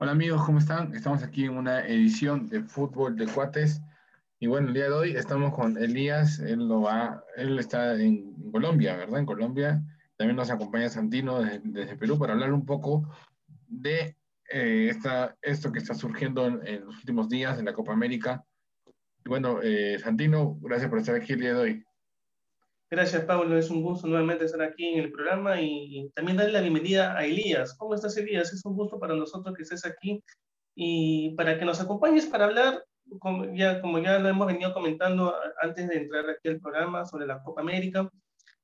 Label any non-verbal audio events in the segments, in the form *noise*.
Hola amigos, ¿cómo están? Estamos aquí en una edición de Fútbol de Cuates. Y bueno, el día de hoy estamos con Elías, él, lo va, él está en Colombia, ¿verdad? En Colombia. También nos acompaña Santino desde, Perú para hablar un poco de eh, esto que está surgiendo en, los últimos días en la Copa América. Y bueno, eh, Santino, gracias por estar aquí el día de hoy. Gracias, Pablo. Es un gusto nuevamente estar aquí en el programa y, también darle la bienvenida a Elías. ¿Cómo estás, Elías? Es un gusto para nosotros que estés aquí y para que nos acompañes para hablar, como ya, como ya lo hemos venido comentando antes de entrar aquí al programa, sobre la Copa América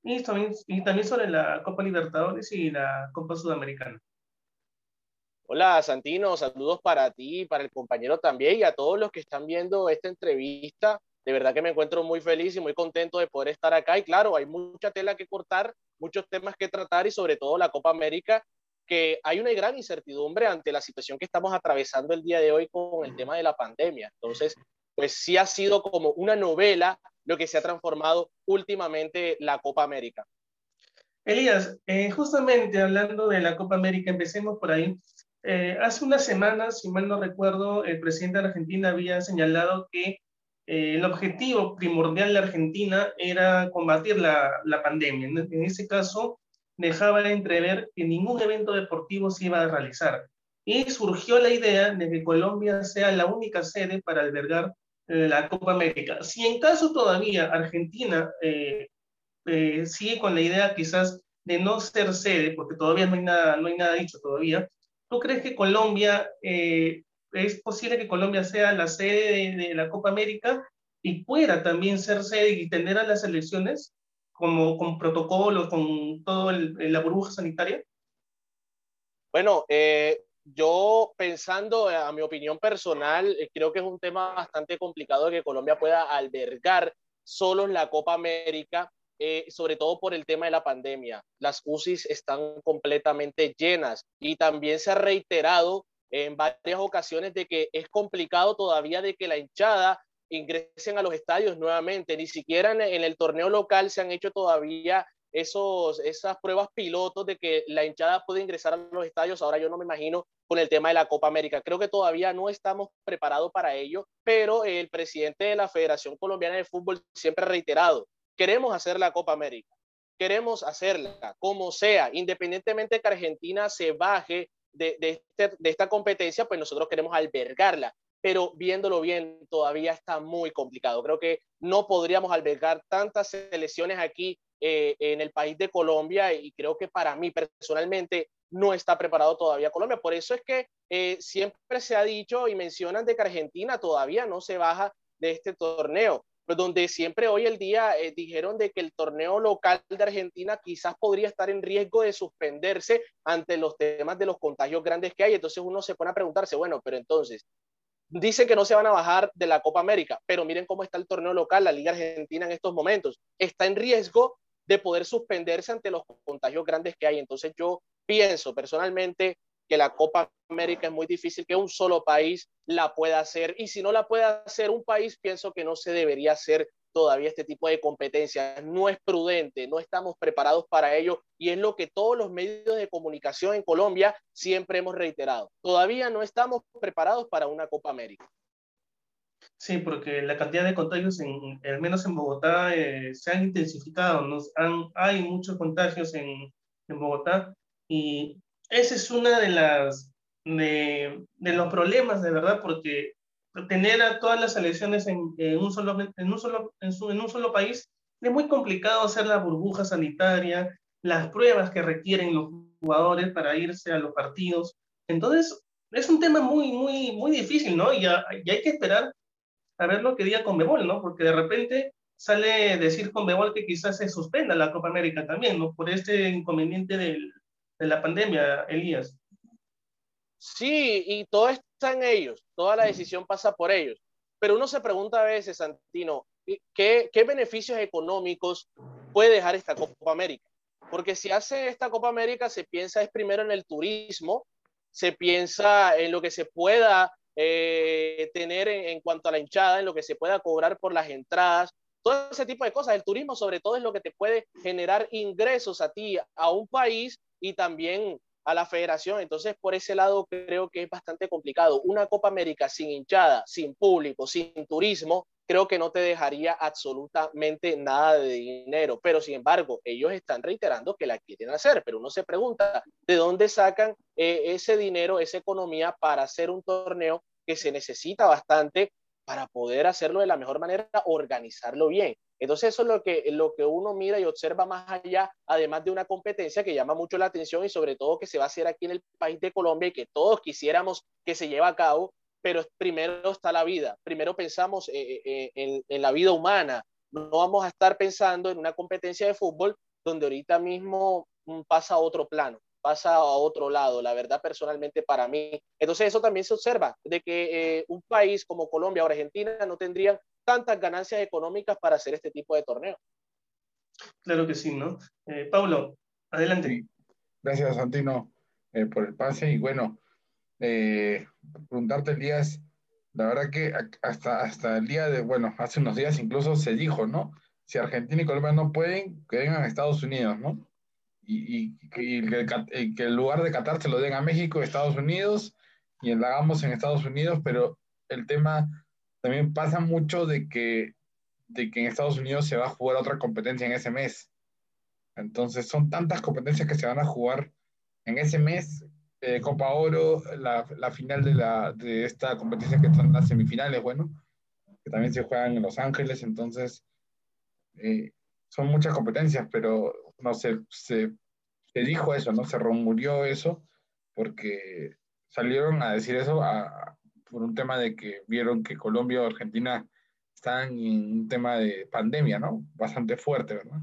y también, y también sobre la Copa Libertadores y la Copa Sudamericana. Hola, Santino. Saludos para ti, para el compañero también y a todos los que están viendo esta entrevista de verdad que me encuentro muy feliz y muy contento de poder estar acá. Y claro, hay mucha tela que cortar, muchos temas que tratar y sobre todo la Copa América, que hay una gran incertidumbre ante la situación que estamos atravesando el día de hoy con el tema de la pandemia. Entonces, pues sí ha sido como una novela lo que se ha transformado últimamente la Copa América. Elías, eh, justamente hablando de la Copa América, empecemos por ahí. Eh, hace unas semanas, si mal no recuerdo, el presidente de Argentina había señalado que eh, el objetivo primordial de Argentina era combatir la, pandemia. En, ese caso, dejaba de entrever que ningún evento deportivo se iba a realizar. Y surgió la idea de que Colombia sea la única sede para albergar eh, la Copa América. Si en caso todavía Argentina eh, sigue con la idea quizás de no ser sede, porque todavía no hay nada, no hay nada dicho todavía, ¿tú crees que Colombia es posible que Colombia sea la sede de, la Copa América y pueda también ser sede y tener a las elecciones como con protocolo, con todo la burbuja sanitaria? Bueno, eh, yo pensando a mi opinión personal, eh, creo que es un tema bastante complicado que Colombia pueda albergar solo la Copa América, eh, sobre todo por el tema de la pandemia. Las UCIs están completamente llenas y también se ha reiterado en varias ocasiones de que es complicado todavía de que la hinchada ingresen a los estadios nuevamente. Ni siquiera en, el torneo local se han hecho todavía esos, esas pruebas pilotos de que la hinchada puede ingresar a los estadios. Ahora yo no me imagino con el tema de la Copa América. Creo que todavía no estamos preparados para ello, pero el presidente de la Federación Colombiana de Fútbol siempre ha reiterado, queremos hacer la Copa América, queremos hacerla como sea, independientemente que Argentina se baje de, este, de, esta competencia, pues nosotros queremos albergarla, pero viéndolo bien, todavía está muy complicado. Creo que no podríamos albergar tantas selecciones aquí eh, en el país de Colombia y creo que para mí personalmente no está preparado todavía Colombia. Por eso es que eh, siempre se ha dicho y mencionan de que Argentina todavía no se baja de este torneo. Pues, donde siempre hoy el día eh, dijeron de que el torneo local de Argentina quizás podría estar en riesgo de suspenderse ante los temas de los contagios grandes que hay. Entonces uno se pone a preguntarse, bueno, pero entonces, dicen que no se van a bajar de la Copa América, pero miren cómo está el torneo local, la Liga Argentina en estos momentos. Está en riesgo de poder suspenderse ante los contagios grandes que hay. Entonces yo pienso personalmente que la Copa América es muy difícil que un solo país la pueda hacer. Y si no la puede hacer un país, pienso que no se debería hacer todavía este tipo de competencias. No es prudente, no estamos preparados para ello y es lo que todos los medios de comunicación en Colombia siempre hemos reiterado. Todavía no estamos preparados para una Copa América. Sí, porque la cantidad de contagios, en, al menos en Bogotá, eh, se han intensificado. Nos han, hay muchos contagios en, en Bogotá y ese es una de las de, de, los problemas, de verdad, porque tener a todas las elecciones en, en un, solo, en, un, solo, en, su, en un solo país es muy complicado hacer la burbuja sanitaria, las pruebas que requieren los jugadores para irse a los partidos. Entonces, es un tema muy, muy, muy difícil, ¿no? Y, y hay que esperar a ver lo que diga Conmebol, ¿no? Porque de repente sale decir Conmebol que quizás se suspenda la Copa América también, ¿no? Por este inconveniente del, de la pandemia, Elías. Sí, y todo está en ellos, toda la decisión pasa por ellos. Pero uno se pregunta a veces, Santino, ¿qué, qué beneficios económicos puede dejar esta Copa América? Porque si hace esta Copa América, se piensa es primero en el turismo, se piensa en lo que se pueda eh, tener en, en, cuanto a la hinchada, en lo que se pueda cobrar por las entradas, todo ese tipo de cosas. El turismo sobre todo es lo que te puede generar ingresos a ti, a un país y también a la federación. Entonces, por ese lado creo que es bastante complicado. Una Copa América sin hinchada, sin público, sin turismo, creo que no te dejaría absolutamente nada de dinero. Pero, sin embargo, ellos están reiterando que la quieren hacer, pero uno se pregunta, ¿de dónde sacan eh, ese dinero, esa economía para hacer un torneo que se necesita bastante para poder hacerlo de la mejor manera, organizarlo bien? Entonces eso es lo que, lo que uno mira y observa más allá, además de una competencia que llama mucho la atención y sobre todo que se va a hacer aquí en el país de Colombia y que todos quisiéramos que se lleve a cabo, pero primero está la vida, primero pensamos eh, eh, en, en la vida humana, no vamos a estar pensando en una competencia de fútbol donde ahorita mismo mm, pasa a otro plano, pasa a otro lado, la verdad personalmente para mí. Entonces eso también se observa, de que eh, un país como Colombia o Argentina no tendrían tantas ganancias económicas para hacer este tipo de torneo. Claro que sí, ¿no? Eh, Paulo, adelante. Gracias, Santino, eh, por el pase. Y bueno, eh, preguntarte, Elías, la verdad que hasta, hasta el día de, bueno, hace unos días incluso se dijo, ¿no? Si Argentina y Colombia no pueden, que vengan a Estados Unidos, ¿no? Y, y, que, el lugar de Qatar se lo den a México, Estados Unidos, y hagamos en Estados Unidos, pero el tema también pasa mucho de que, de que en Estados Unidos se va a jugar otra competencia en ese mes. Entonces son tantas competencias que se van a jugar en ese mes. Eh, Copa Oro, la, la final de, la, de esta competencia que están las semifinales, bueno, que también se juegan en Los Ángeles. Entonces eh, son muchas competencias, pero no sé, se, se dijo eso, ¿no? Se rumurió eso porque salieron a decir eso a, por un tema de que vieron que Colombia o Argentina están en un tema de pandemia, ¿no? Bastante fuerte, ¿verdad?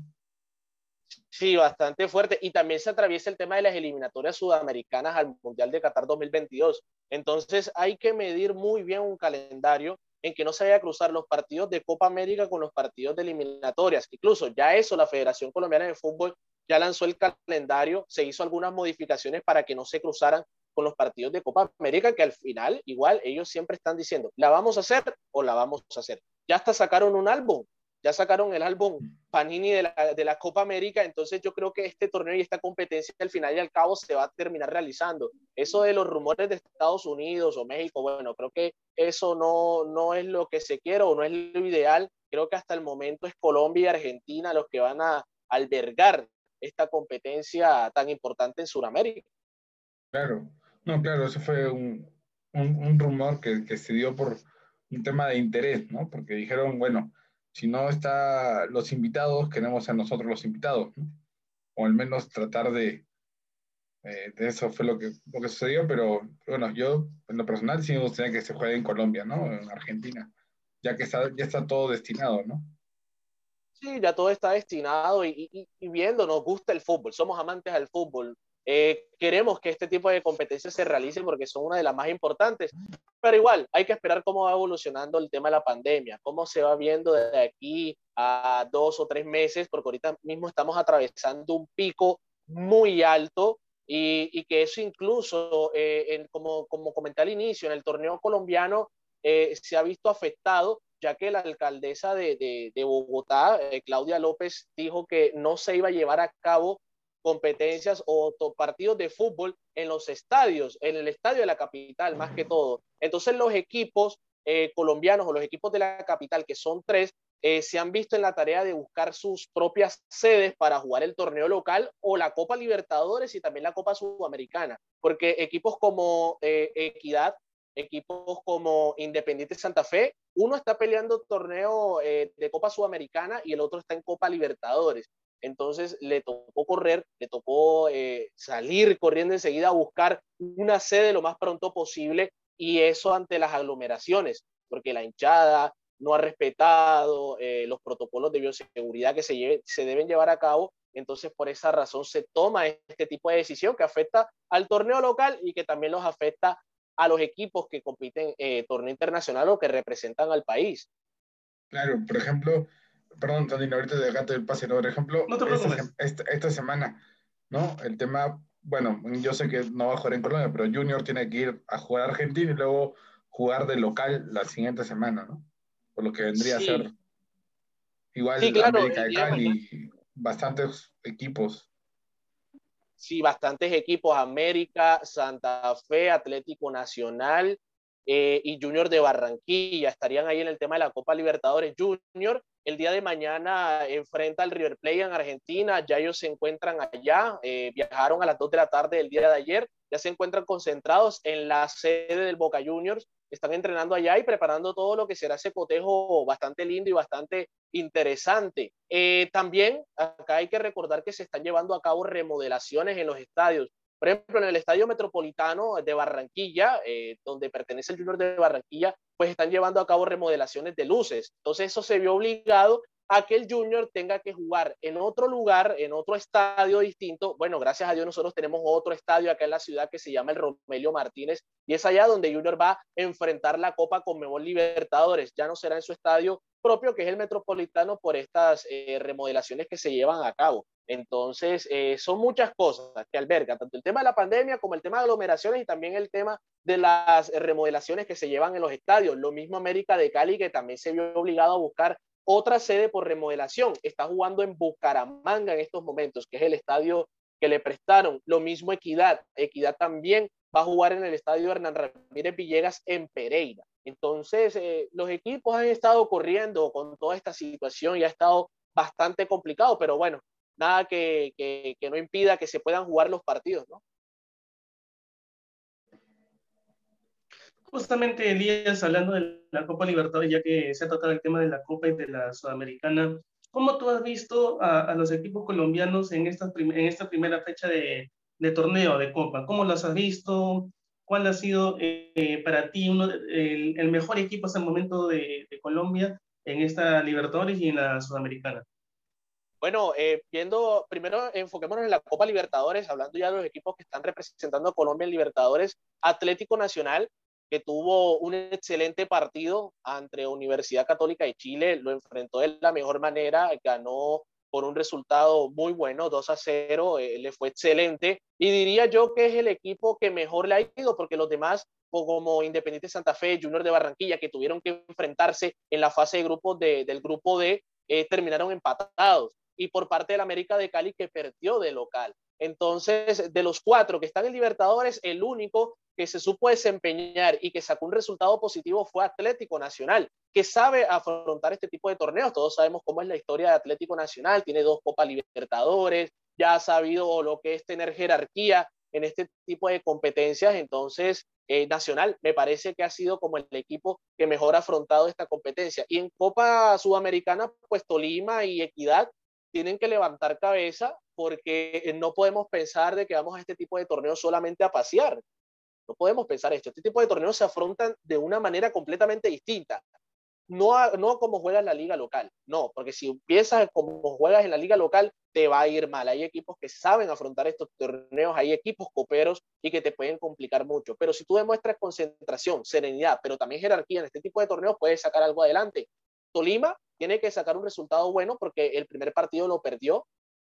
Sí, bastante fuerte. Y también se atraviesa el tema de las eliminatorias sudamericanas al Mundial de Qatar 2022. Entonces hay que medir muy bien un calendario en que no se vaya a cruzar los partidos de Copa América con los partidos de eliminatorias. Incluso ya eso, la Federación Colombiana de Fútbol ya lanzó el calendario, se hizo algunas modificaciones para que no se cruzaran con los partidos de Copa América, que al final, igual, ellos siempre están diciendo, ¿la vamos a hacer o la vamos a hacer? Ya hasta sacaron un álbum, ya sacaron el álbum Panini de la, de la Copa América, entonces yo creo que este torneo y esta competencia al final y al cabo se va a terminar realizando. Eso de los rumores de Estados Unidos o México, bueno, creo que eso no, no es lo que se quiere o no es lo ideal. Creo que hasta el momento es Colombia y Argentina los que van a albergar esta competencia tan importante en Sudamérica. Claro, no, claro, eso fue un, un, rumor que, que, se dio por un tema de interés, ¿no? Porque dijeron, bueno, si no están los invitados, queremos a nosotros los invitados, ¿no? O al menos tratar de, eh, de eso fue lo que, lo que sucedió, pero bueno, yo en lo personal sí me gustaría que se juegue en Colombia, ¿no? En Argentina, ya que está, ya está todo destinado, ¿no? Sí, ya todo está destinado y, y viendo, nos gusta el fútbol, somos amantes del fútbol, eh, queremos que este tipo de competencias se realicen porque son una de las más importantes, pero igual hay que esperar cómo va evolucionando el tema de la pandemia, cómo se va viendo desde aquí a dos o tres meses, porque ahorita mismo estamos atravesando un pico muy alto y, y que eso incluso, eh, en, como, como comenté al inicio, en el torneo colombiano eh, se ha visto afectado ya que la alcaldesa de, de, de Bogotá, eh, Claudia López, dijo que no se iba a llevar a cabo competencias o partidos de fútbol en los estadios, en el estadio de la capital más que todo. Entonces los equipos eh, colombianos o los equipos de la capital, que son tres, eh, se han visto en la tarea de buscar sus propias sedes para jugar el torneo local o la Copa Libertadores y también la Copa Sudamericana, porque equipos como eh, Equidad, equipos como Independiente Santa Fe, uno está peleando torneo de Copa Sudamericana y el otro está en Copa Libertadores. Entonces le tocó correr, le tocó eh, salir corriendo enseguida a buscar una sede lo más pronto posible y eso ante las aglomeraciones, porque la hinchada no ha respetado eh, los protocolos de bioseguridad que se, deben llevar a cabo. Entonces, por esa razón se toma este tipo de decisión que afecta al torneo local y que también los afecta a los equipos que compiten en eh, torneo internacional o que representan al país. Claro, por ejemplo, perdón, Tony, ahorita dejaste el pase, ¿no? Por ejemplo, esta, esta, semana, ¿no? El tema, bueno, yo sé que no va a jugar en Colombia, pero Junior tiene que ir a jugar a Argentina y luego jugar de local la siguiente semana, ¿no? Por lo que vendría sí. a ser igual sí, claro, América de Cali, bastantes equipos. sí, bastantes equipos, América, Santa Fe, Atlético Nacional eh, y Junior de Barranquilla, estarían ahí en el tema de la Copa Libertadores Junior. El día de mañana enfrenta al River Plate en Argentina, ya ellos se encuentran allá, eh, viajaron a las 2 de la tarde del día de ayer, ya se encuentran concentrados en la sede del Boca Juniors están entrenando allá y preparando todo lo que será ese cotejo bastante lindo y bastante interesante. Eh, también acá hay que recordar que se están llevando a cabo remodelaciones en los estadios. Por ejemplo, en el Estadio Metropolitano de Barranquilla, eh, donde pertenece el Junior de Barranquilla, pues están llevando a cabo remodelaciones de luces. Entonces eso se vio obligado a que el Junior tenga que jugar en otro lugar, en otro estadio distinto. Bueno, gracias a Dios nosotros tenemos otro estadio acá en la ciudad que se llama el Romelio Martínez y es allá donde Junior va a enfrentar la Copa con Mejor Libertadores. Ya no será en su estadio propio, que es el Metropolitano, por estas eh, remodelaciones que se llevan a cabo. Entonces, eh, son muchas cosas que alberga, tanto el tema de la pandemia como el tema de aglomeraciones y también el tema de las remodelaciones que se llevan en los estadios. Lo mismo América de Cali, que también se vio obligado a buscar otra sede por remodelación. Está jugando en Bucaramanga en estos momentos, que es el estadio que le prestaron. Lo mismo Equidad. Equidad también va a jugar en el estadio Hernán Ramírez Villegas en Pereira. Entonces, eh, los equipos han estado corriendo con toda esta situación y ha estado bastante complicado, pero bueno, nada que, que, que no impida que se puedan jugar los partidos, ¿no? Justamente, Elías, hablando de la Copa Libertadores, ya que se ha tratado el tema de la Copa y de la Sudamericana, ¿cómo tú has visto a, los equipos colombianos en esta, en esta primera fecha de, de, torneo de Copa? ¿Cómo los has visto? ¿Cuál ha sido eh, para ti uno, el, mejor equipo hasta el momento de, Colombia en esta Libertadores y en la Sudamericana? Bueno, eh, viendo, primero enfoquémonos en la Copa Libertadores, hablando ya de los equipos que están representando a Colombia en Libertadores, Atlético Nacional que tuvo un excelente partido ante Universidad Católica de Chile, lo enfrentó de la mejor manera, ganó por un resultado muy bueno, 2 a 0, eh, le fue excelente. Y diría yo que es el equipo que mejor le ha ido, porque los demás, como Independiente Santa Fe, Junior de Barranquilla, que tuvieron que enfrentarse en la fase de grupos de, del grupo D, eh, terminaron empatados. Y por parte del América de Cali, que perdió de local. Entonces, de los cuatro que están en Libertadores, el único que se supo desempeñar y que sacó un resultado positivo fue Atlético Nacional, que sabe afrontar este tipo de torneos. Todos sabemos cómo es la historia de Atlético Nacional, tiene dos Copas Libertadores, ya ha sabido lo que es tener jerarquía en este tipo de competencias. Entonces, eh, Nacional me parece que ha sido como el equipo que mejor ha afrontado esta competencia. Y en Copa Sudamericana, pues Tolima y Equidad tienen que levantar cabeza porque no podemos pensar de que vamos a este tipo de torneos solamente a pasear. No podemos pensar esto. Este tipo de torneos se afrontan de una manera completamente distinta. No, no como juegas la liga local, no, porque si empiezas como juegas en la liga local, te va a ir mal. Hay equipos que saben afrontar estos torneos, hay equipos coperos y que te pueden complicar mucho. Pero si tú demuestras concentración, serenidad, pero también jerarquía en este tipo de torneos, puedes sacar algo adelante. Tolima tiene que sacar un resultado bueno porque el primer partido lo perdió.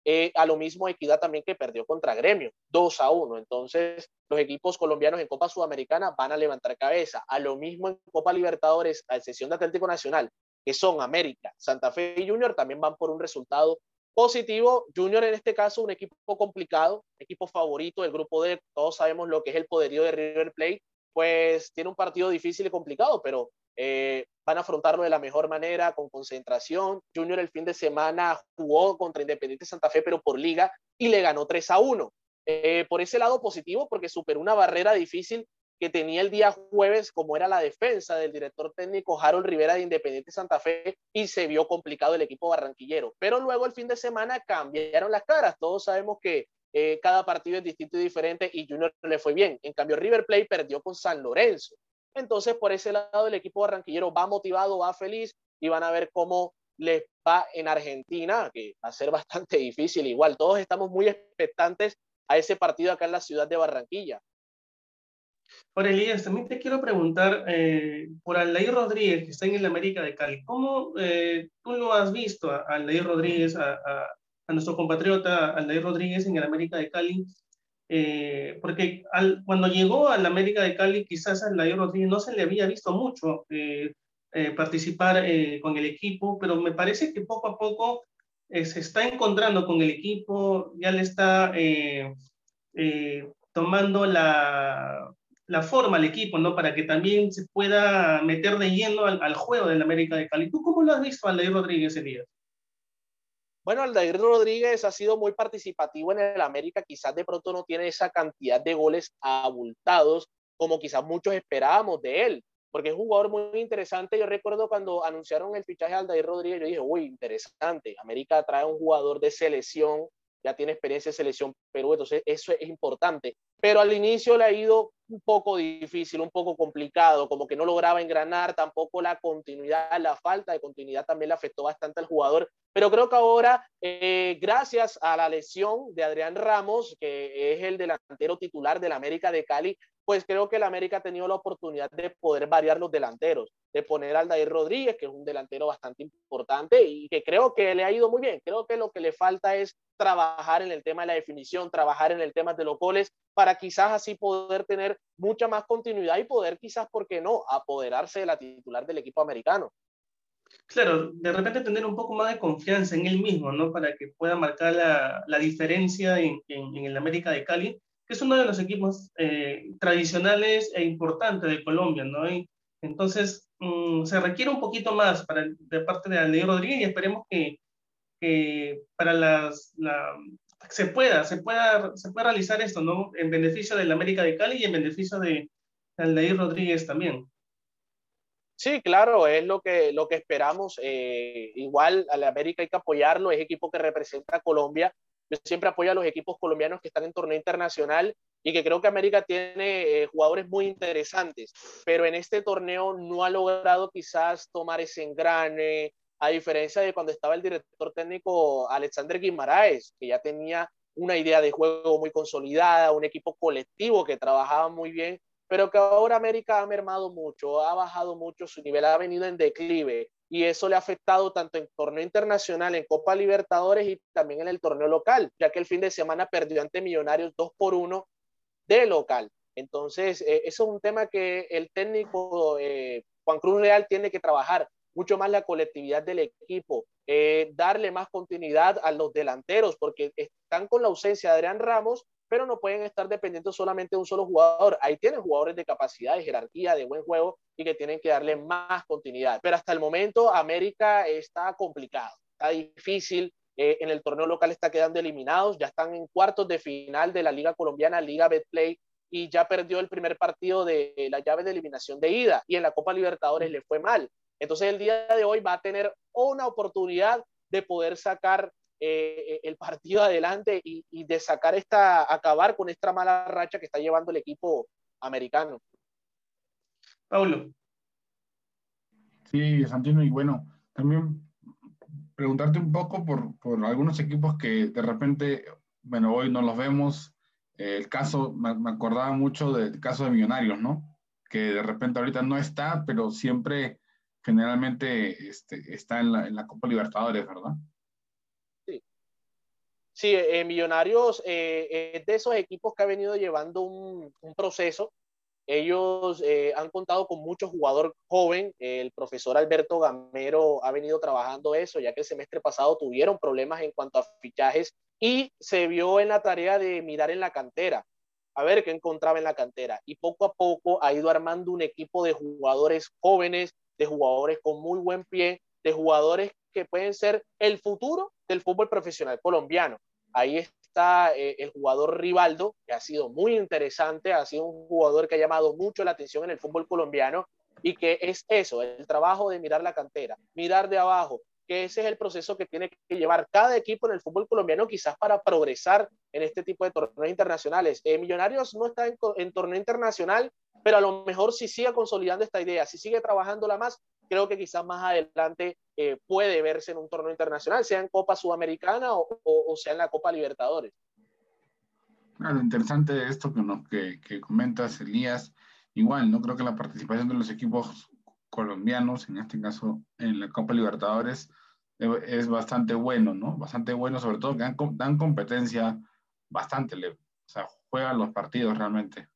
Eh, a lo mismo Equidad también que perdió contra Gremio, 2 a 1. Entonces, los equipos colombianos en Copa Sudamericana van a levantar cabeza. A lo mismo en Copa Libertadores, a excepción de Atlético Nacional, que son América, Santa Fe y Junior, también van por un resultado positivo. Junior en este caso, un equipo complicado, equipo favorito del grupo D. Todos sabemos lo que es el poderío de River Plate. Pues tiene un partido difícil y complicado, pero eh, van a afrontarlo de la mejor manera, con concentración. Junior el fin de semana jugó contra Independiente Santa Fe, pero por liga, y le ganó 3 a 1. Eh, por ese lado positivo, porque superó una barrera difícil que tenía el día jueves, como era la defensa del director técnico Harold Rivera de Independiente Santa Fe, y se vio complicado el equipo barranquillero. Pero luego el fin de semana cambiaron las caras. Todos sabemos que eh, cada partido es distinto y diferente y Junior le fue bien. En cambio, River Plate perdió con San Lorenzo. Entonces, por ese lado, el equipo barranquillero va motivado, va feliz y van a ver cómo les va en Argentina, que va a ser *laughs* bastante difícil. Igual, todos estamos muy expectantes a ese partido acá en la ciudad de Barranquilla. Por Elías, también te quiero preguntar eh, por Aldair Rodríguez, que está en el América de Cali. ¿Cómo eh, tú lo has visto a Aldair Rodríguez, a, a, a nuestro compatriota Aldair Rodríguez en el América de Cali? Eh, porque cuando llegó al América de Cali, quizás a Laio Rodríguez no se le había visto mucho eh, eh, participar con el equipo, pero me parece que poco a poco se está encontrando con el equipo, ya le está tomando la, forma al equipo, ¿no? Para que también se pueda meter de lleno al, al juego del América de Cali. ¿Tú cómo lo has visto, Aldair Rodríguez, Elías? Bueno, Aldair Rodríguez ha sido muy participativo en el América, quizás de pronto no tiene esa cantidad de goles abultados como quizás muchos esperábamos de él, porque es un jugador muy interesante. Yo recuerdo cuando anunciaron el fichaje de Aldair Rodríguez, yo dije, uy, interesante, América trae un jugador de selección ya tiene experiencia en selección Perú, entonces eso es importante. Pero al inicio le ha ido un poco difícil, un poco complicado, como que no lograba engranar, tampoco la continuidad, la falta de continuidad también le afectó bastante al jugador. Pero creo que ahora, eh, gracias a la lesión de Adrián Ramos, que es el delantero titular del América de Cali, pues creo que el América ha tenido la oportunidad de poder variar los delanteros, de poner al Dair Rodríguez, que es un delantero bastante importante y que creo que le ha ido muy bien. Creo que lo que le falta es trabajar en el tema de la definición, trabajar en el tema de los goles, para quizás así poder tener mucha más continuidad y poder quizás, ¿por qué no?, apoderarse de la titular del equipo americano. Claro, de repente tener un poco más de confianza en él mismo, ¿no? Para que pueda marcar la, la diferencia en, en, en el América de Cali que es uno de los equipos eh, tradicionales e importantes de Colombia, ¿no? Y entonces mm, se requiere un poquito más para, de parte de Aldeir Rodríguez y esperemos que, para las, la, se pueda, se pueda, se pueda realizar esto, ¿no? En beneficio de la América de Cali y en beneficio de Aldeir Rodríguez también. Sí, claro, es lo que, lo que esperamos. Eh, igual a la América hay que apoyarlo, es equipo que representa a Colombia yo siempre apoyo a los equipos colombianos que están en torneo internacional y que creo que América tiene eh, jugadores muy interesantes, pero en este torneo no ha logrado quizás tomar ese engrane, a diferencia de cuando estaba el director técnico Alexander Guimaraes, que ya tenía una idea de juego muy consolidada, un equipo colectivo que trabajaba muy bien, pero que ahora América ha mermado mucho, ha bajado mucho, su nivel ha venido en declive y eso le ha afectado tanto en torneo internacional, en Copa Libertadores y también en el torneo local, ya que el fin de semana perdió ante Millonarios 2 por 1 de local. Entonces, eh, eso es un tema que el técnico eh, Juan Cruz Real tiene que trabajar mucho más la colectividad del equipo, eh, darle más continuidad a los delanteros, porque están con la ausencia de Adrián Ramos pero no pueden estar dependiendo solamente de un solo jugador. Ahí tienen jugadores de capacidad, de jerarquía, de buen juego y que tienen que darle más continuidad. Pero hasta el momento América está complicado, está difícil. Eh, en el torneo local está quedando eliminados, ya están en cuartos de final de la Liga Colombiana, Liga Betplay, y ya perdió el primer partido de la llave de eliminación de ida y en la Copa Libertadores le fue mal. Entonces el día de hoy va a tener una oportunidad de poder sacar eh, el partido adelante y, de sacar esta, acabar con esta mala racha que está llevando el equipo americano. Paulo. Sí, Santino, y bueno, también preguntarte un poco por, por algunos equipos que de repente, bueno, hoy no los vemos. el caso, me, acordaba mucho del caso de Millonarios, ¿no? Que de repente ahorita no está, pero siempre generalmente este, está en la, en la Copa Libertadores, ¿verdad? Sí, eh, Millonarios eh, es de esos equipos que ha venido llevando un, proceso. Ellos eh, han contado con mucho jugador joven. El profesor Alberto Gamero ha venido trabajando eso, ya que el semestre pasado tuvieron problemas en cuanto a fichajes y se vio en la tarea de mirar en la cantera, a ver qué encontraba en la cantera. Y poco a poco ha ido armando un equipo de jugadores jóvenes, de jugadores con muy buen pie, de jugadores que pueden ser el futuro del fútbol profesional colombiano. Ahí está eh, el jugador Rivaldo, que ha sido muy interesante, ha sido un jugador que ha llamado mucho la atención en el fútbol colombiano y que es eso, el trabajo de mirar la cantera, mirar de abajo, que ese es el proceso que tiene que llevar cada equipo en el fútbol colombiano quizás para progresar en este tipo de torneos internacionales. Eh, Millonarios no está en, en torneo internacional, pero a lo mejor si sigue consolidando esta idea, si sigue trabajándola más, creo que quizás más adelante eh, puede verse en un torneo internacional, sea en Copa Sudamericana o, sea en la Copa Libertadores. Claro, interesante esto que, nos, que, que comentas, Elías. Igual, ¿no? Creo que la participación de los equipos colombianos, en este caso en la Copa Libertadores, eh, es bastante bueno, ¿no? Bastante bueno, sobre todo que dan, dan competencia bastante leve. O sea, juegan los partidos realmente.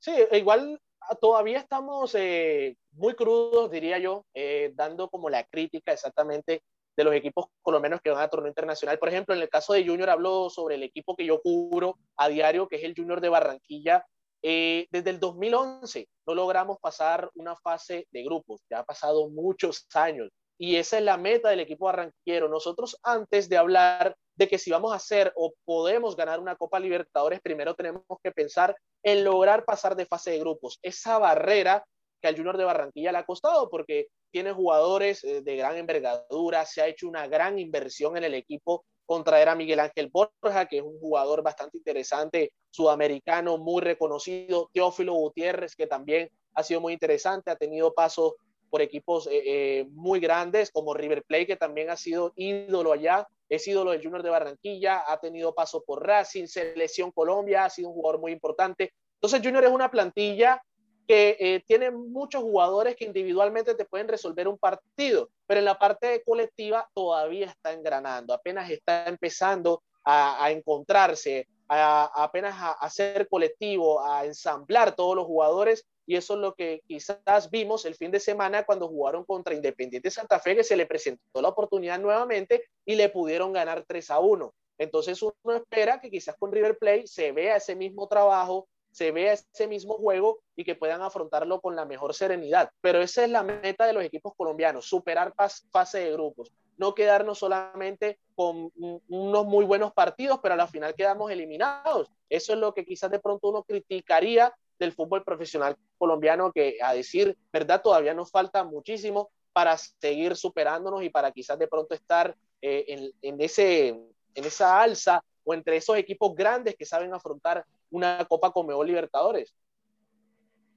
Sí, igual todavía estamos eh, muy crudos, diría yo, eh, dando como la crítica exactamente de los equipos colombianos que van a torneo internacional. Por ejemplo, en el caso de Junior hablo sobre el equipo que yo cubro a diario, que es el Junior de Barranquilla. Eh, desde el 2011 no logramos pasar una fase de grupos, ya ha pasado muchos años y esa es la meta del equipo barranquillero. Nosotros antes de hablar de que si vamos a hacer o podemos ganar una Copa Libertadores, primero tenemos que pensar en lograr pasar de fase de grupos. Esa barrera que al Junior de Barranquilla le ha costado porque tiene jugadores eh, de gran envergadura, se ha hecho una gran inversión en el equipo con traer a Miguel Ángel Borja, que es un jugador bastante interesante, sudamericano, muy reconocido, Teófilo Gutiérrez, que también ha sido muy interesante, ha tenido pasos por equipos eh, eh, muy grandes como River Plate, que también ha sido ídolo allá, es ídolo del Junior de Barranquilla, ha tenido paso por Racing, Selección Colombia, ha sido un jugador muy importante. Entonces Junior es una plantilla que eh, tiene muchos jugadores que individualmente te pueden resolver un partido, pero en la parte colectiva todavía está engranando, apenas está empezando a, encontrarse, a, apenas a, a, ser colectivo, a ensamblar todos los jugadores, y eso es lo que quizás vimos el fin de semana cuando jugaron contra Independiente Santa Fe, que se le presentó la oportunidad nuevamente y le pudieron ganar 3 a 1. Entonces uno espera que quizás con River Plate se vea ese mismo trabajo, se vea ese mismo juego y que puedan afrontarlo con la mejor serenidad. Pero esa es la meta de los equipos colombianos, superar fase de grupos, no quedarnos solamente con unos muy buenos partidos, pero a la final quedamos eliminados. Eso es lo que quizás de pronto uno criticaría del fútbol profesional colombiano, que a decir verdad todavía nos falta muchísimo para seguir superándonos y para quizás de pronto estar eh, en, en, ese, en esa alza o entre esos equipos grandes que saben afrontar una Copa Comeo Libertadores.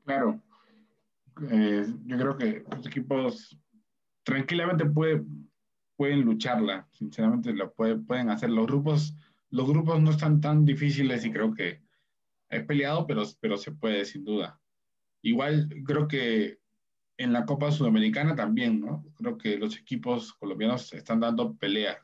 Claro. Eh, yo creo que los equipos tranquilamente pueden lucharla, sinceramente lo pueden hacer. Los grupos, los grupos no están tan difíciles y creo que es peleado, pero, pero se puede sin duda. Igual creo que en la Copa Sudamericana también, ¿no? Creo que los equipos colombianos están dando pelea.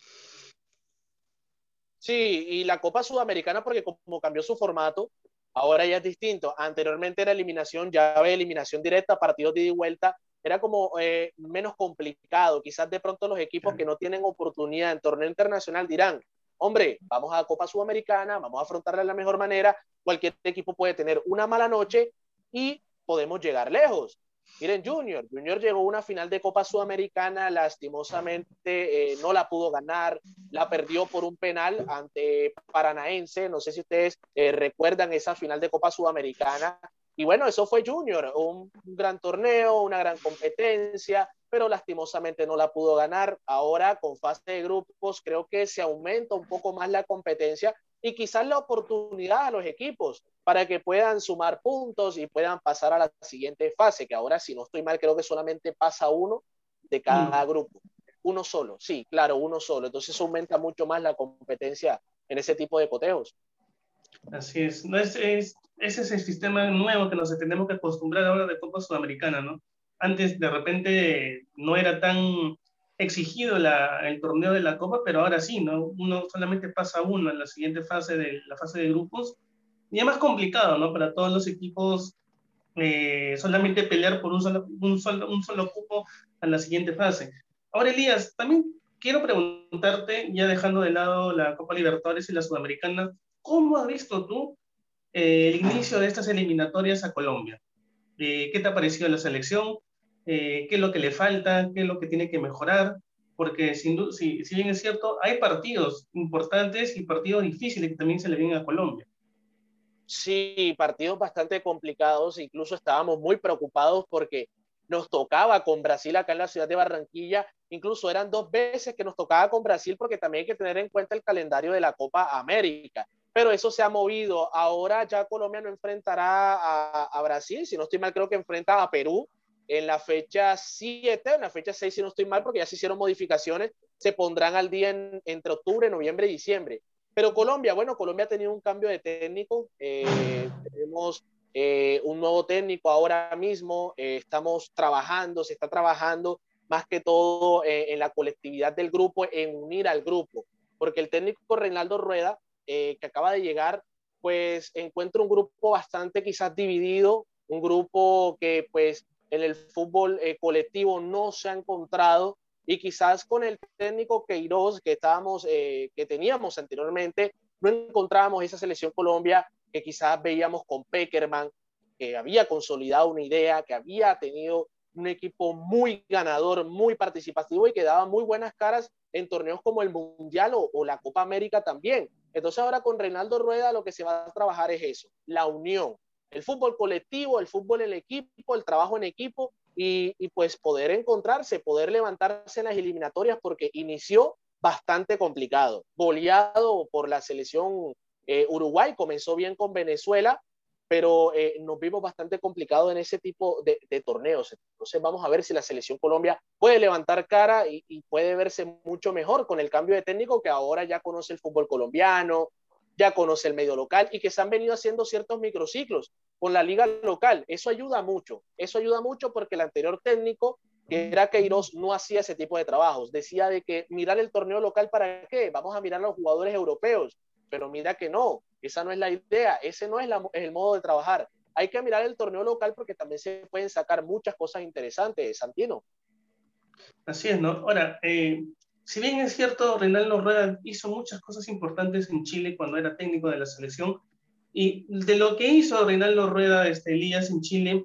Sí, y la Copa Sudamericana, porque como cambió su formato, ahora ya es distinto. Anteriormente era eliminación, ya llave, eliminación directa, partidos de ida y vuelta. Era como eh, menos complicado. Quizás de pronto los equipos que no tienen oportunidad en torneo internacional dirán, hombre, vamos a Copa Sudamericana, vamos a afrontarla de la mejor manera. Cualquier equipo puede tener una mala noche y podemos llegar lejos. Miren, Junior, Junior llegó a una final de Copa Sudamericana, lastimosamente eh, no la pudo ganar, la perdió por un penal ante Paranaense, no sé si ustedes eh, recuerdan esa final de Copa Sudamericana, y bueno, eso fue Junior, un, un gran torneo, una gran competencia, pero lastimosamente no la pudo ganar. Ahora con fase de grupos creo que se aumenta un poco más la competencia y quizás la oportunidad a los equipos para que puedan sumar puntos y puedan pasar a la siguiente fase, que ahora si no estoy mal creo que solamente pasa uno de cada mm. grupo. Uno solo, sí, claro, uno solo. Entonces aumenta mucho más la competencia en ese tipo de cotejos. Así es. No es, es, ese es el sistema nuevo que nos tenemos que acostumbrar ahora de Copa Sudamericana, ¿no? Antes de repente no era tan exigido el torneo de la Copa, pero ahora sí, ¿no? Uno solamente pasa uno en la siguiente fase de la fase de grupos y es más complicado, ¿no? Para todos los equipos eh, solamente pelear por un solo, un, solo, un solo cupo a la siguiente fase. Ahora, Elías, también quiero preguntarte, ya dejando de lado la Copa Libertadores y la Sudamericana, ¿cómo has visto tú eh, el inicio de estas eliminatorias a Colombia? Eh, ¿Qué te ha parecido la selección? Eh, qué es lo que le falta, qué es lo que tiene que mejorar, porque sin, si, si bien es cierto, hay partidos importantes y partidos difíciles que también se le vienen a Colombia. Sí, partidos bastante complicados, incluso estábamos muy preocupados porque nos tocaba con Brasil acá en la ciudad de Barranquilla, incluso eran dos veces que nos tocaba con Brasil porque también hay que tener en cuenta el calendario de la Copa América, pero eso se ha movido, ahora ya Colombia no enfrentará a, a Brasil, si no estoy mal creo que enfrenta a Perú en la fecha 7, en la fecha 6, si no estoy mal, porque ya se hicieron modificaciones, se pondrán al día entre octubre, noviembre y diciembre. Pero Colombia, bueno, Colombia ha tenido un cambio de técnico. Eh, tenemos eh, un nuevo técnico ahora mismo. Eh, estamos trabajando, se está trabajando más que todo en la colectividad del grupo, en unir al grupo. Porque el técnico Reinaldo Rueda, que acaba de llegar, pues encuentra un grupo bastante quizás dividido, un grupo que pues en el fútbol eh, colectivo no se ha encontrado y quizás con el técnico Queiroz que estábamos, eh, que teníamos anteriormente, no encontrábamos esa selección Colombia que quizás veíamos con Peckerman, que había consolidado una idea, que había tenido un equipo muy ganador, muy participativo y que daba muy buenas caras en torneos como el Mundial o, la Copa América también. Entonces ahora con Reinaldo Rueda lo que se va a trabajar es eso, la unión, el fútbol colectivo, el fútbol en equipo, el trabajo en equipo y, pues poder encontrarse, poder levantarse en las eliminatorias porque inició bastante complicado, goleado por la selección eh, Uruguay, comenzó bien con Venezuela, pero eh, nos vimos bastante complicados en ese tipo de, torneos. Entonces vamos a ver si la selección Colombia puede levantar cara y, puede verse mucho mejor con el cambio de técnico que ahora ya conoce el fútbol colombiano, ya conoce el medio local y que se han venido haciendo ciertos microciclos con la liga local. Eso ayuda mucho, eso ayuda mucho porque el anterior técnico, que era Queiroz, no hacía ese tipo de trabajos. Decía de que mirar el torneo local para qué, vamos a mirar a los jugadores europeos, pero mira que no, esa no es la idea, ese no es, el modo de trabajar. Hay que mirar el torneo local porque también se pueden sacar muchas cosas interesantes, Santino. Así es, ¿no? Ahora, eh, si bien es cierto, Reinaldo Rueda hizo muchas cosas importantes en Chile cuando era técnico de la selección, y de lo que hizo Reinaldo Rueda, este, Elías, en Chile,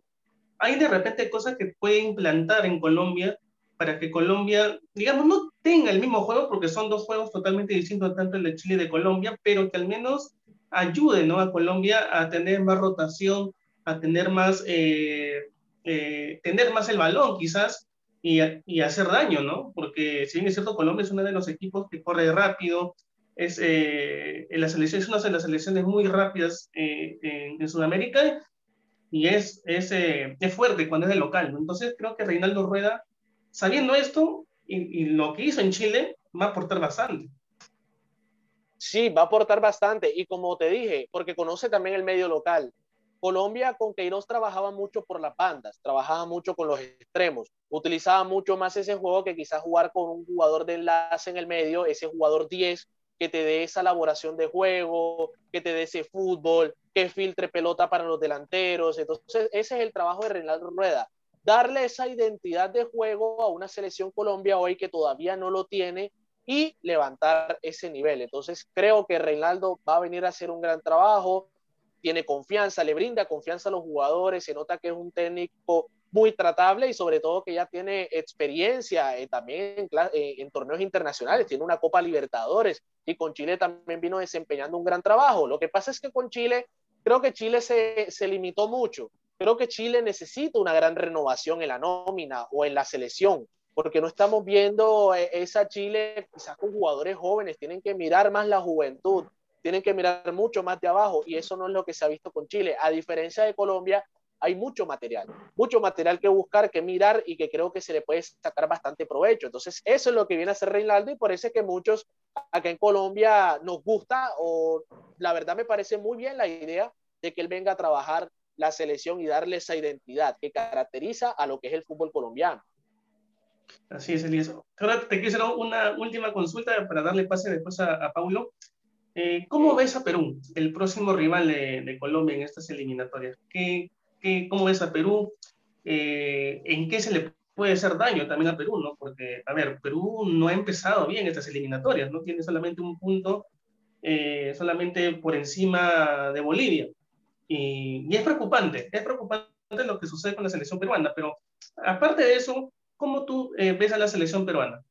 hay de repente cosas que puede implantar en Colombia para que Colombia, digamos, no tenga el mismo juego, porque son dos juegos totalmente distintos, tanto el de Chile y de Colombia, pero que al menos ayude ¿no? a Colombia a tener más rotación, a tener más, eh, eh, tener más el balón quizás y, y, hacer daño, ¿no? Porque si bien es cierto, Colombia es uno de los equipos que corre rápido, es, eh, la selección una de las selecciones muy rápidas en, en, Sudamérica y es, es, es fuerte cuando es de local. Entonces creo que Reinaldo Rueda sabiendo esto y, lo que hizo en Chile, va a aportar bastante. Sí, va a aportar bastante. Y como te dije, porque conoce también el medio local. Colombia con Queiroz trabajaba mucho por las bandas, trabajaba mucho con los extremos, utilizaba mucho más ese juego que quizás jugar con un jugador de enlace en el medio, ese jugador 10 que te dé esa elaboración de juego, que te dé ese fútbol, que filtre pelota para los delanteros. Entonces, ese es el trabajo de Reinaldo Rueda, darle esa identidad de juego a una selección Colombia hoy que todavía no lo tiene y levantar ese nivel. Entonces creo que Reinaldo va a venir a hacer un gran trabajo, tiene confianza, le brinda confianza a los jugadores, se nota que es un técnico muy tratable y sobre todo que ya tiene experiencia eh, también eh, en, torneos internacionales, tiene una Copa Libertadores y con Chile también vino desempeñando un gran trabajo. Lo que pasa es que con Chile, creo que Chile se, se limitó mucho creo que Chile necesita una gran renovación en la nómina o en la selección, porque no estamos viendo eh, esa Chile quizás con jugadores jóvenes, tienen que mirar más la juventud, tienen que mirar mucho más de abajo y eso no es lo que se ha visto con Chile. A diferencia de Colombia, hay mucho material, mucho material que buscar, que mirar y que creo que se le puede sacar bastante provecho. Entonces, eso es lo que viene a hacer Reinaldo y por eso es que muchos acá en Colombia nos gusta o la verdad me parece muy bien la idea de que él venga a trabajar la selección y darle esa identidad que caracteriza a lo que es el fútbol colombiano. Así es, Elías. Ahora te quiero hacer una última consulta para darle pase después a, Paulo. Eh, ¿Cómo ves a Perú, el próximo rival de, Colombia en estas eliminatorias? ¿Qué, qué, cómo ves a Perú? Eh, ¿En qué se le puede hacer daño también a Perú? ¿no? Porque, a ver, Perú no ha empezado bien estas eliminatorias, no tiene solamente un punto, eh, solamente por encima de Bolivia. Y, es preocupante, es preocupante lo que sucede con la selección peruana, pero aparte de eso, ¿cómo tú eh, ves a la selección peruana?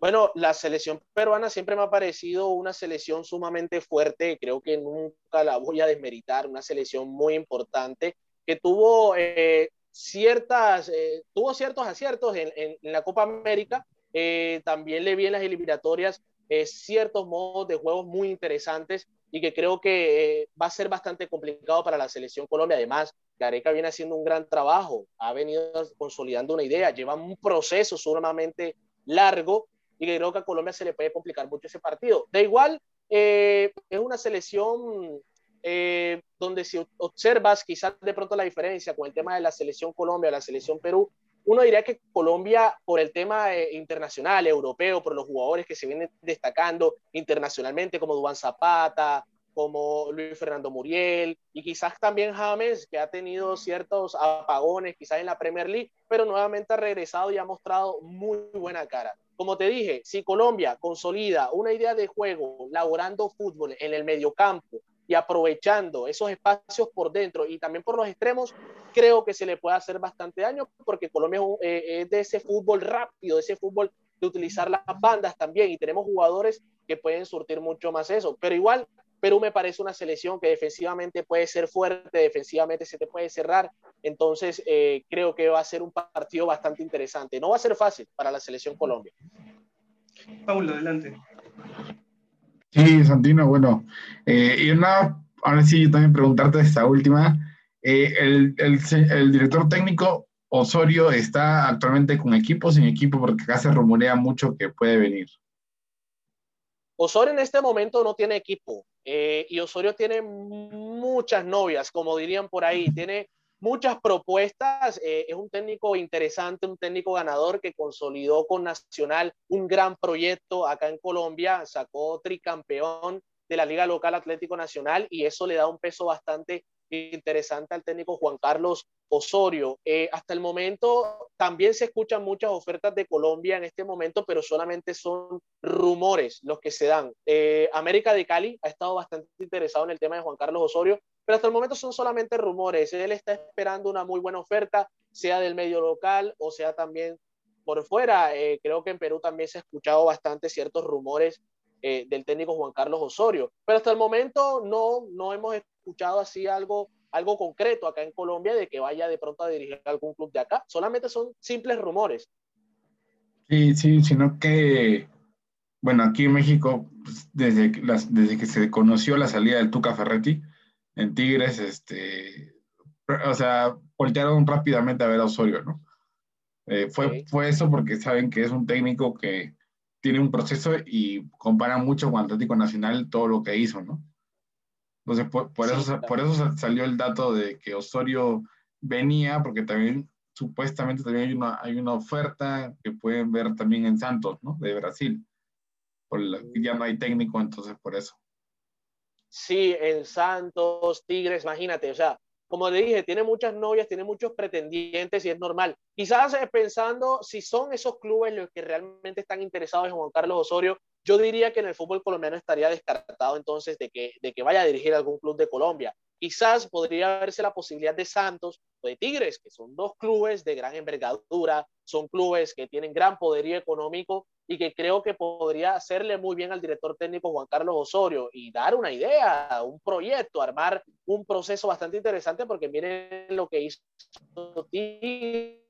Bueno, la selección peruana siempre me ha parecido una selección sumamente fuerte, creo que nunca la voy a desmeritar, una selección muy importante que tuvo eh, ciertas, eh, tuvo ciertos aciertos en, en, la Copa América, también le vi en las eliminatorias ciertos modos de juegos muy interesantes y que creo que eh, va a ser bastante complicado para la selección Colombia. Además, Gareca viene haciendo un gran trabajo, ha venido consolidando una idea, lleva un proceso sumamente largo y creo que a Colombia se le puede complicar mucho ese partido. De igual, eh, es una selección eh, donde si observas quizás de pronto la diferencia con el tema de la selección Colombia, la selección Perú, uno diría que Colombia, por el tema eh, internacional, europeo, por los jugadores que se vienen destacando internacionalmente, como Duván Zapata, como Luis Fernando Muriel y quizás también James, que ha tenido ciertos apagones quizás en la Premier League, pero nuevamente ha regresado y ha mostrado muy buena cara. Como te dije, si Colombia consolida una idea de juego, laborando fútbol en el mediocampo y aprovechando esos espacios por dentro y también por los extremos, creo que se le puede hacer bastante daño porque Colombia es eh, de ese fútbol rápido, de ese fútbol de utilizar las bandas también y tenemos jugadores que pueden surtir mucho más eso. Pero igual, Perú me parece una selección que defensivamente puede ser fuerte, defensivamente se te puede cerrar. Entonces, eh, creo que va a ser un partido bastante interesante. No va a ser fácil para la selección Colombia. Paulo, adelante. Sí, Santino, bueno. Eh, y una, ahora sí, yo también preguntarte esta última. Eh, el, el, el, director técnico Osorio está actualmente con equipo o sin equipo porque acá se rumorea mucho que puede venir. Osorio en este momento no tiene equipo eh, y Osorio tiene muchas novias, como dirían por ahí, tiene muchas propuestas, eh, es un técnico interesante, un técnico ganador que consolidó con Nacional un gran proyecto acá en Colombia, sacó tricampeón de la Liga Local Atlético Nacional y eso le da un peso bastante interesante al técnico Juan Carlos Osorio. Eh, hasta el momento también se escuchan muchas ofertas de Colombia en este momento, pero solamente son rumores los que se dan. Eh, América de Cali ha estado bastante interesado en el tema de Juan Carlos Osorio, pero hasta el momento son solamente rumores. Él está esperando una muy buena oferta, sea del medio local o sea también por fuera. Eh, creo que en Perú también se ha escuchado bastante ciertos rumores del técnico Juan Carlos Osorio, pero hasta el momento no, no hemos escuchado así algo, algo concreto acá en Colombia de que vaya de pronto a dirigir algún club de acá. Solamente son simples rumores. Sí, sí, sino que, bueno, aquí en México, pues, desde, las, desde que se conoció la salida del Tuca Ferretti en Tigres, este, o sea, voltearon rápidamente a ver a Osorio, ¿no? Eh, fue, fue eso porque saben que es un técnico que tiene un proceso y compara mucho con Atlético Nacional todo lo que hizo, ¿no? Entonces, por, eso, por eso salió el dato de que Osorio venía, porque también supuestamente también hay una, hay una oferta que pueden ver también en Santos, ¿no? De Brasil. Por ya no hay técnico, entonces por eso. Sí, en Santos, Tigres, imagínate, o sea, como le dije, tiene muchas novias, tiene muchos pretendientes y es normal. Quizás pensando si son esos clubes los que realmente están interesados en Juan Carlos Osorio, yo diría que en el fútbol colombiano estaría descartado entonces de que, de que vaya a dirigir algún club de Colombia. Quizás podría verse la posibilidad de Santos o de Tigres, que son dos clubes de gran envergadura, son clubes que tienen gran poderío económico y que creo que podría hacerle muy bien al director técnico Juan Carlos Osorio y dar una idea, un proyecto, armar un proceso bastante interesante, porque miren lo que hizo Tigres.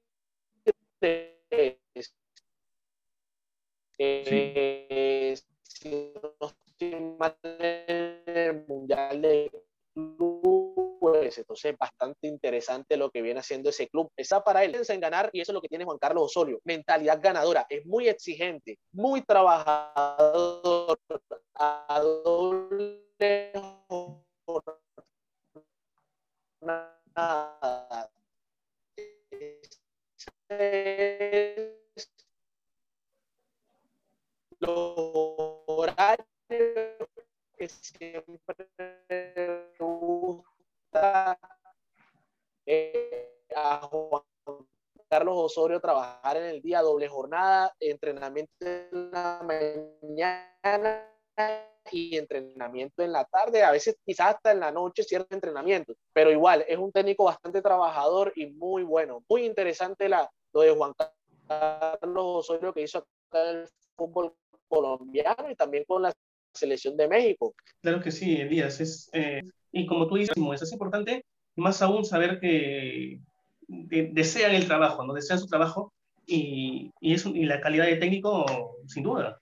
Eh, si no el Mundial de Clubes, entonces bastante interesante lo que viene haciendo ese club. Está para él en ganar y eso es lo que tiene Juan Carlos Osorio, mentalidad ganadora, es muy exigente, muy trabajador, a doble los horarios que siempre a Juan Carlos Osorio trabajar en el día, doble jornada, entrenamiento en la mañana y entrenamiento en la tarde, a veces quizás hasta en la noche cierto entrenamiento, pero igual es un técnico bastante trabajador y muy bueno, muy interesante la, lo de Juan Carlos Osorio que hizo acá en el fútbol colombiano y también con la selección de México. Claro que sí, Elías. Es, eh, y como tú dices, es importante más aún saber que desean el trabajo, ¿no? Desean su trabajo y, y, es, y la calidad de técnico, sin duda.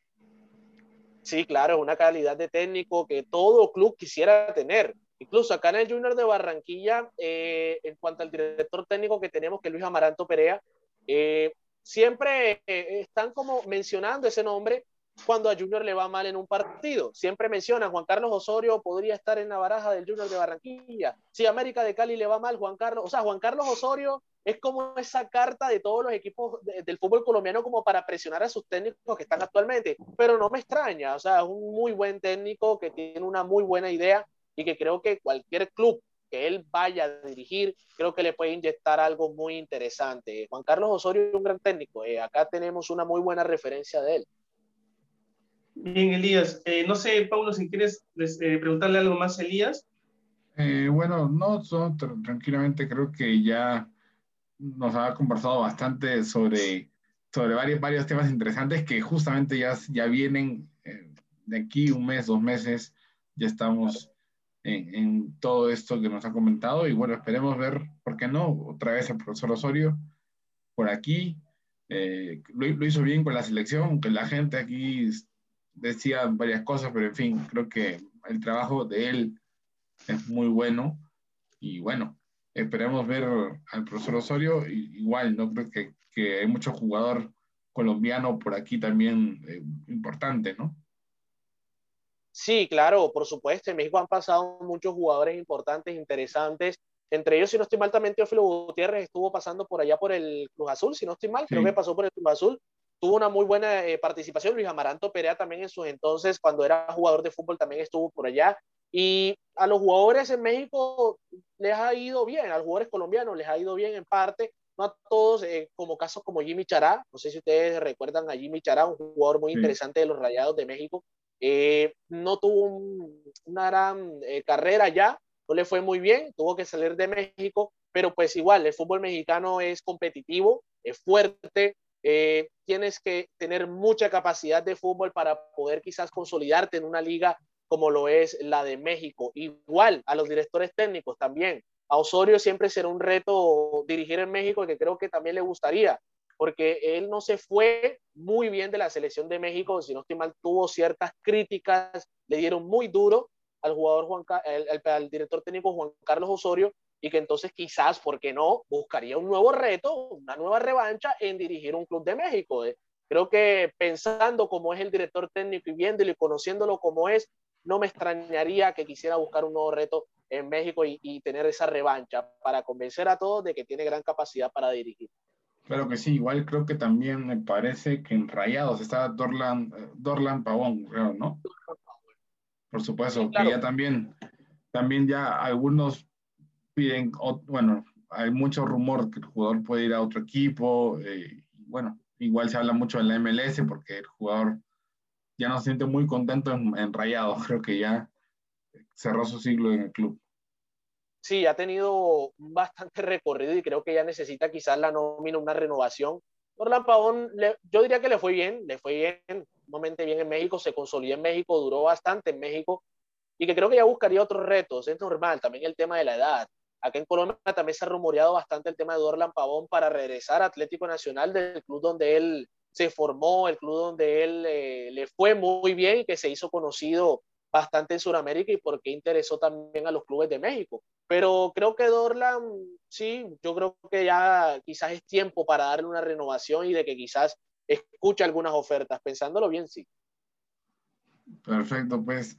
Sí, claro, una calidad de técnico que todo club quisiera tener. Incluso acá en el Junior de Barranquilla, eh, en cuanto al director técnico que tenemos, que es Luis Amaranto Perea, eh, siempre están como mencionando ese nombre cuando a Junior le va mal en un partido. Siempre mencionan, Juan Carlos Osorio podría estar en la baraja del Junior de Barranquilla. Si América de Cali le va mal, Juan Carlos, o sea, Juan Carlos Osorio es como esa carta de todos los equipos del fútbol colombiano como para presionar a sus técnicos que están actualmente, pero no me extraña, o sea, es un muy buen técnico que tiene una muy buena idea y que creo que cualquier club que él vaya a dirigir, creo que le puede inyectar algo muy interesante. Juan Carlos Osorio es un gran técnico, eh, acá tenemos una muy buena referencia de él. Bien, Elías. Eh, no sé, Paulo, si quieres eh, preguntarle algo más a Elías. bueno, no, tranquilamente creo que ya nos ha conversado bastante sobre, sobre varios, varios temas interesantes que justamente ya, ya vienen de aquí un mes, dos meses, ya estamos en, todo esto que nos ha comentado. Y bueno, esperemos ver, ¿por qué no? Otra vez el profesor Osorio por aquí. Eh, lo, lo, hizo bien con la selección, aunque la gente aquí decía varias cosas, pero en fin, creo que el trabajo de él es muy bueno. Y bueno, esperemos ver al profesor Osorio. Igual, no creo que, que hay mucho jugador colombiano por aquí también eh, importante, ¿no? Sí, claro, por supuesto. En México han pasado muchos jugadores importantes, interesantes. Entre ellos, si no estoy mal, también Teófilo Gutiérrez estuvo pasando por allá por el Cruz Azul. Si no estoy mal, creo que pasó por el Cruz Azul. Tuvo una muy buena eh, participación. Luis Amaranto Perea también en sus entonces, cuando era jugador de fútbol, también estuvo por allá. Y a los jugadores en México les ha ido bien, a los jugadores colombianos les ha ido bien en parte, no a todos, eh, como casos como Jimmy Chará. No sé si ustedes recuerdan a Jimmy Chará, un jugador muy interesante de los Rayados de México, eh, no tuvo una gran eh, carrera ya, no le fue muy bien, tuvo que salir de México, pero pues igual, el fútbol mexicano es competitivo, es fuerte, eh, tienes que tener mucha capacidad de fútbol para poder quizás consolidarte en una liga como lo es la de México. Igual a los directores técnicos también. A Osorio siempre será un reto dirigir en México que creo que también le gustaría porque él no se fue muy bien de la selección de México, si no estoy mal, tuvo ciertas críticas, le dieron muy duro al jugador Juan, al, director técnico Juan Carlos Osorio, y que entonces quizás, ¿por qué no?, buscaría un nuevo reto, una nueva revancha en dirigir un club de México. Eh. Creo que pensando como es el director técnico y viéndolo y conociéndolo como es, no me extrañaría que quisiera buscar un nuevo reto en México y, y tener esa revancha para convencer a todos de que tiene gran capacidad para dirigir. Claro que sí, igual creo que también me parece que en Rayados está Dorlan, eh, Dorlan Pavón, creo, ¿no? Por supuesto, que ya también, también ya algunos piden, bueno, hay mucho rumor que el jugador puede ir a otro equipo, eh, bueno, igual se habla mucho de la MLS porque el jugador ya no se siente muy contento en, en Rayados, *laughs* creo que ya cerró su siglo en el club sí, ha tenido bastante recorrido y creo que ya necesita quizás la nómina, una renovación. Orlando Pavón, yo diría que le fue bien, le fue bien, sumamente bien en México, se consolidó en México, duró bastante en México y que creo que ya buscaría otros retos, es normal, también el tema de la edad. Acá en Colombia también se ha rumoreado bastante el tema de Orlan Pavón para regresar a Atlético Nacional del club donde él se formó, el club donde él eh, le fue muy bien y que se hizo conocido bastante en Sudamérica y porque interesó también a los clubes de México. Pero creo que Dorlan, sí, yo creo que ya quizás es tiempo para darle una renovación y de que quizás escuche algunas ofertas. Pensándolo bien, sí. Perfecto, pues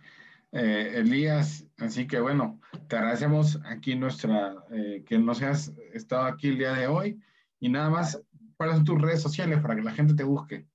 eh, Elías, así que bueno, te agradecemos aquí nuestra, eh, que nos hayas estado aquí el día de hoy y nada más, ¿cuáles son tus redes sociales para que la gente te busque?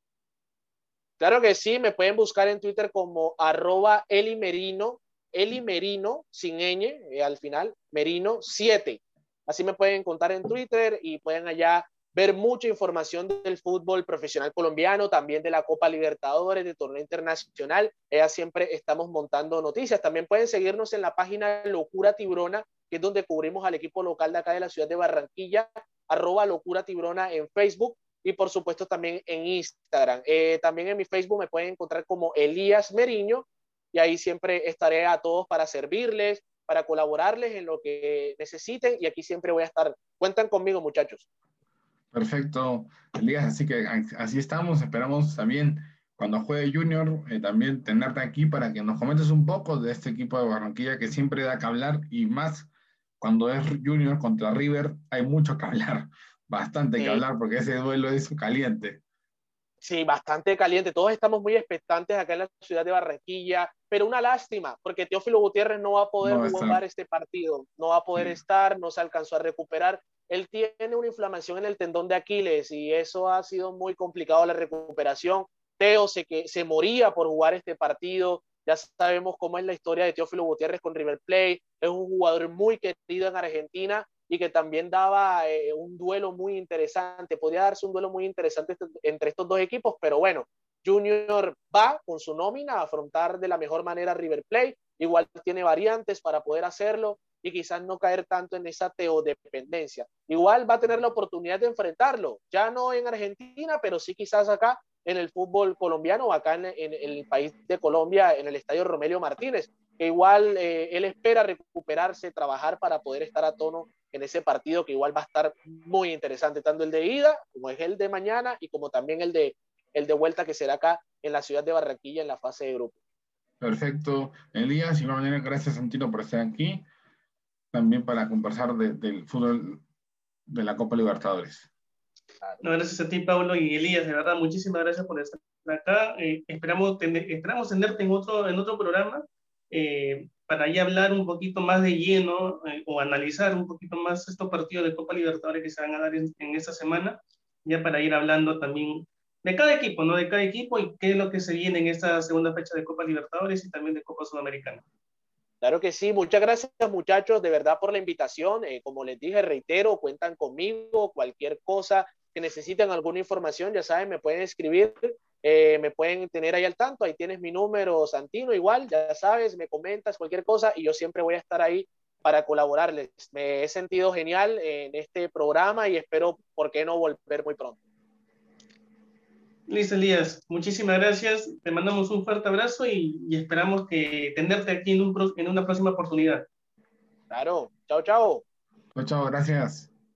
Claro que sí, me pueden buscar en Twitter como arroba elimerino, elimerino, sin ñ eh, al final, merino 7. Así me pueden contar en Twitter y pueden allá ver mucha información del fútbol profesional colombiano, también de la Copa Libertadores, de torneo internacional. Ella siempre estamos montando noticias. También pueden seguirnos en la página Locura Tibrona, que es donde cubrimos al equipo local de acá de la ciudad de Barranquilla, arroba Locura Tibrona en Facebook y por supuesto también en Instagram. Eh, también en mi Facebook me pueden encontrar como Elías Meriño y ahí siempre estaré a todos para servirles, para colaborarles en lo que necesiten y aquí siempre voy a estar. Cuentan conmigo muchachos. Perfecto, Elías, así que así estamos, esperamos también cuando juegue Junior eh, también tenerte aquí para que nos comentes un poco de este equipo de Barranquilla que siempre da que hablar y más cuando es Junior contra River hay mucho que hablar *laughs* bastante que hablar porque ese duelo es caliente. Sí, bastante caliente. Todos estamos muy expectantes acá en la ciudad de Barranquilla, pero una lástima, porque Teófilo Gutiérrez no va a poder jugar este partido, no va a poder estar, no se alcanzó a recuperar. Él tiene una inflamación en el tendón de Aquiles y eso ha sido muy complicado la recuperación. Teo se, que, se moría por jugar este partido. Ya sabemos cómo es la historia de Teófilo Gutiérrez con River Plate. Es un jugador muy querido en Argentina y que también daba eh, un duelo muy interesante. Podía darse un duelo muy interesante entre estos dos equipos, pero bueno, Junior va con su nómina a afrontar de la mejor manera River Plate, igual tiene variantes para poder hacerlo y quizás no caer tanto en esa teodependencia. Igual va a tener la oportunidad de enfrentarlo, ya no en Argentina, pero sí quizás acá en el fútbol colombiano acá en, el país de Colombia, en el estadio Romelio Martínez, que igual eh, él espera recuperarse, trabajar para poder estar a tono en ese partido que igual va a estar muy interesante, tanto el de ida como es el de mañana y como también el de el de vuelta que será acá en la ciudad de Barranquilla en la fase de grupo. Perfecto. Elías, igual manera, gracias Santino por estar aquí, también para conversar del fútbol de la Copa Libertadores. No, gracias a ti, Pablo y Elías, de verdad, muchísimas gracias por estar acá. Eh, esperamos, tener, esperamos tenerte en otro, en otro programa eh, para ya hablar un poquito más de lleno eh, o analizar un poquito más estos partidos de Copa Libertadores que se van a dar en, en esta semana, ya para ir hablando también de cada equipo, ¿no? De cada equipo y qué es lo que se viene en esta segunda fecha de Copa Libertadores y también de Copa Sudamericana. Claro que sí, muchas gracias muchachos de verdad por la invitación. Eh, como les dije, reitero, cuentan conmigo, cualquier cosa que necesiten alguna información, ya saben, me pueden escribir, eh, me pueden tener ahí al tanto, ahí tienes mi número, Santino, igual, ya sabes, me comentas cualquier cosa y yo siempre voy a estar ahí para colaborarles. Me he sentido genial en este programa y espero, ¿por qué no volver muy pronto? Listo, Elías. Muchísimas gracias. Te mandamos un fuerte abrazo y, esperamos que tenerte aquí en, un, en una próxima oportunidad. Claro. Chao, chao. Chao, chao. Gracias.